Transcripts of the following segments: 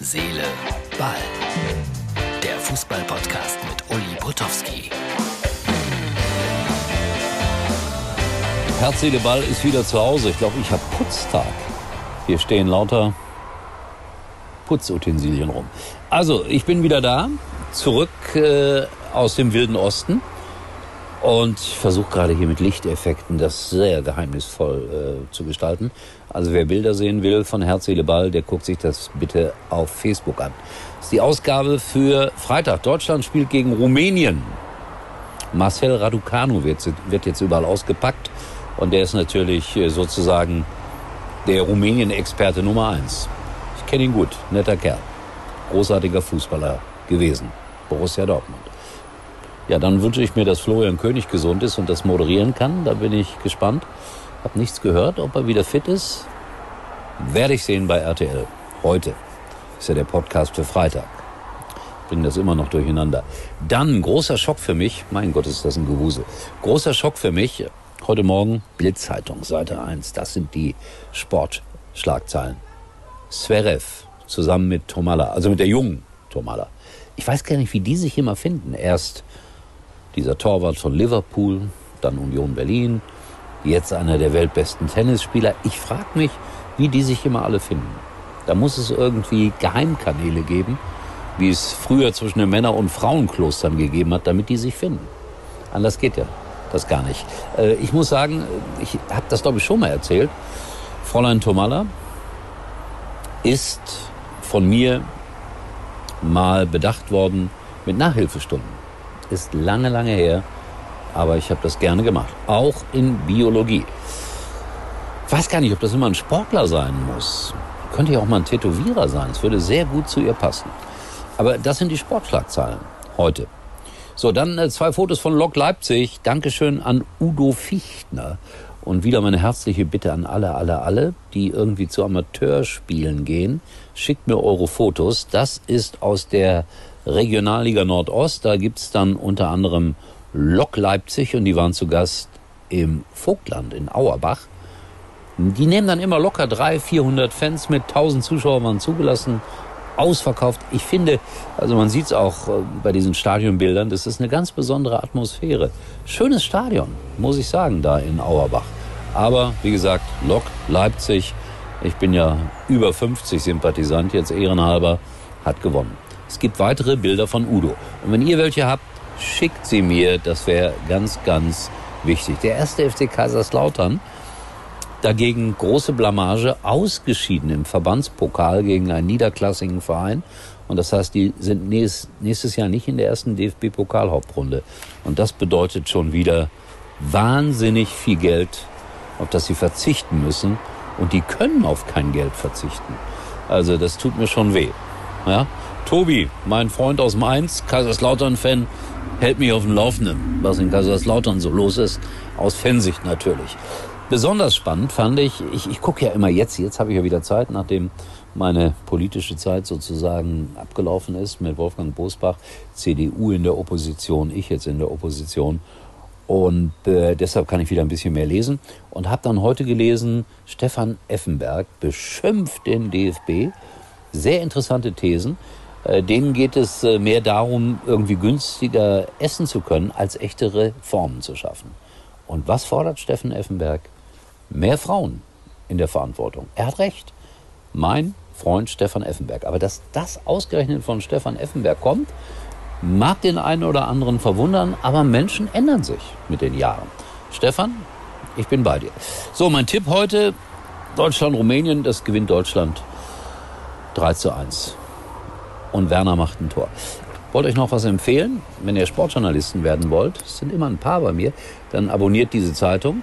Seele, Ball. Der Fußball-Podcast mit Uli Potowski. Herz, Seele, Ball ist wieder zu Hause. Ich glaube, ich habe Putztag. Hier stehen lauter Putzutensilien rum. Also, ich bin wieder da, zurück äh, aus dem Wilden Osten. Und ich versuche gerade hier mit Lichteffekten das sehr geheimnisvoll äh, zu gestalten. Also wer Bilder sehen will von Herz, Seele, Ball, der guckt sich das bitte auf Facebook an. Das ist die Ausgabe für Freitag. Deutschland spielt gegen Rumänien. Marcel Raducanu wird, wird jetzt überall ausgepackt. Und der ist natürlich äh, sozusagen der Rumänien-Experte Nummer eins. Ich kenne ihn gut, netter Kerl. Großartiger Fußballer gewesen. Borussia Dortmund. Ja, dann wünsche ich mir, dass Florian König gesund ist und das moderieren kann. Da bin ich gespannt. Hab nichts gehört, ob er wieder fit ist. Werde ich sehen bei RTL. Heute ist ja der Podcast für Freitag. Bringen das immer noch durcheinander. Dann großer Schock für mich. Mein Gott, ist das ein Gewusel. Großer Schock für mich. Heute Morgen Bildzeitung, Seite 1. Das sind die Sportschlagzeilen. Zverev zusammen mit Tomala, also mit der jungen Tomala. Ich weiß gar nicht, wie die sich immer finden. Erst dieser Torwart von Liverpool, dann Union Berlin, jetzt einer der weltbesten Tennisspieler. Ich frage mich, wie die sich immer alle finden. Da muss es irgendwie Geheimkanäle geben, wie es früher zwischen den Männer- und Frauenklostern gegeben hat, damit die sich finden. Anders geht ja das gar nicht. Äh, ich muss sagen, ich habe das glaube ich schon mal erzählt. Fräulein Tomalla ist von mir mal bedacht worden mit Nachhilfestunden. Ist lange, lange her, aber ich habe das gerne gemacht. Auch in Biologie. Weiß gar nicht, ob das immer ein Sportler sein muss. Könnte ja auch mal ein Tätowierer sein. Es würde sehr gut zu ihr passen. Aber das sind die Sportschlagzeilen heute. So, dann äh, zwei Fotos von Lok Leipzig. Dankeschön an Udo Fichtner. Und wieder meine herzliche Bitte an alle, alle, alle, die irgendwie zu Amateurspielen gehen. Schickt mir eure Fotos. Das ist aus der Regionalliga Nordost. Da gibt's dann unter anderem Lok Leipzig und die waren zu Gast im Vogtland in Auerbach. Die nehmen dann immer locker 300, 400 Fans mit, 1000 Zuschauer waren zugelassen, ausverkauft. Ich finde, also man sieht es auch äh, bei diesen Stadionbildern, das ist eine ganz besondere Atmosphäre. Schönes Stadion, muss ich sagen, da in Auerbach. Aber wie gesagt, Lok Leipzig, ich bin ja über 50 Sympathisant, jetzt ehrenhalber, hat gewonnen. Es gibt weitere Bilder von Udo. Und wenn ihr welche habt, schickt sie mir. Das wäre ganz, ganz wichtig. Der erste FC Kaiserslautern dagegen große Blamage ausgeschieden im Verbandspokal gegen einen niederklassigen Verein. Und das heißt, die sind nächstes Jahr nicht in der ersten DFB-Pokalhauptrunde. Und das bedeutet schon wieder wahnsinnig viel Geld, auf das sie verzichten müssen. Und die können auf kein Geld verzichten. Also das tut mir schon weh. Ja? Tobi, mein Freund aus Mainz, Kaiserslautern-Fan, hält mich auf dem Laufenden, was in Kaiserslautern so los ist, aus Fansicht natürlich. Besonders spannend fand ich, ich, ich gucke ja immer jetzt, jetzt habe ich ja wieder Zeit, nachdem meine politische Zeit sozusagen abgelaufen ist mit Wolfgang Bosbach, CDU in der Opposition, ich jetzt in der Opposition. Und äh, deshalb kann ich wieder ein bisschen mehr lesen. Und habe dann heute gelesen, Stefan Effenberg beschimpft den DFB. Sehr interessante Thesen. Äh, denen geht es äh, mehr darum, irgendwie günstiger essen zu können, als echte Reformen zu schaffen. Und was fordert Steffen Effenberg? Mehr Frauen in der Verantwortung. Er hat recht. Mein Freund Stefan Effenberg. Aber dass das ausgerechnet von Stefan Effenberg kommt, mag den einen oder anderen verwundern, aber Menschen ändern sich mit den Jahren. Stefan, ich bin bei dir. So, mein Tipp heute, Deutschland-Rumänien, das gewinnt Deutschland 3 zu 1 und Werner macht ein Tor. Wollte euch noch was empfehlen? Wenn ihr Sportjournalisten werden wollt, es sind immer ein paar bei mir, dann abonniert diese Zeitung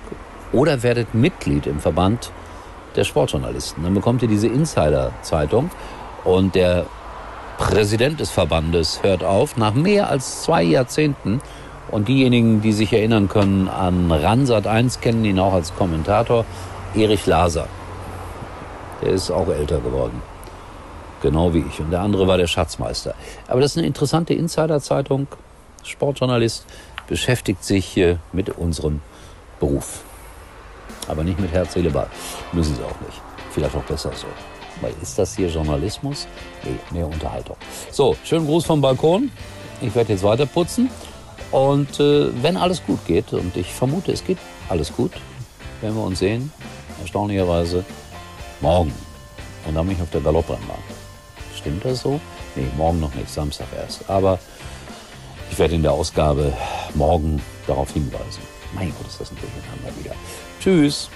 oder werdet Mitglied im Verband der Sportjournalisten. Dann bekommt ihr diese Insider-Zeitung und der Präsident des Verbandes hört auf nach mehr als zwei Jahrzehnten. Und diejenigen, die sich erinnern können an Ransat 1, kennen ihn auch als Kommentator, Erich Laser. Der ist auch älter geworden. Genau wie ich. Und der andere war der Schatzmeister. Aber das ist eine interessante Insiderzeitung. Sportjournalist beschäftigt sich mit unserem Beruf. Aber nicht mit Herz, Seele, Ball. Müssen sie auch nicht. Vielleicht auch besser so. Weil ist das hier Journalismus? Nee, mehr Unterhaltung. So, schönen Gruß vom Balkon. Ich werde jetzt weiter putzen. Und äh, wenn alles gut geht, und ich vermute, es geht alles gut, werden wir uns sehen, erstaunlicherweise, morgen. Und dann bin ich auf der Galopprennbahn. Stimmt das so? Nee, morgen noch nicht, Samstag erst. Aber ich werde in der Ausgabe morgen darauf hinweisen. Mein Gott, ist das ein Durcheinander wieder. Tschüss.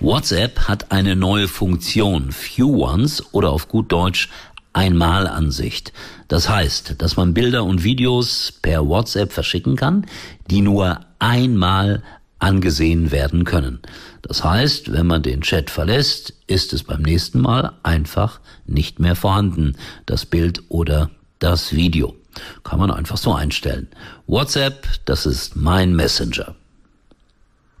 WhatsApp hat eine neue Funktion, Few Ones oder auf gut Deutsch Einmalansicht. Das heißt, dass man Bilder und Videos per WhatsApp verschicken kann, die nur einmal angesehen werden können. Das heißt, wenn man den Chat verlässt, ist es beim nächsten Mal einfach nicht mehr vorhanden, das Bild oder das Video. Kann man einfach so einstellen. WhatsApp, das ist mein Messenger.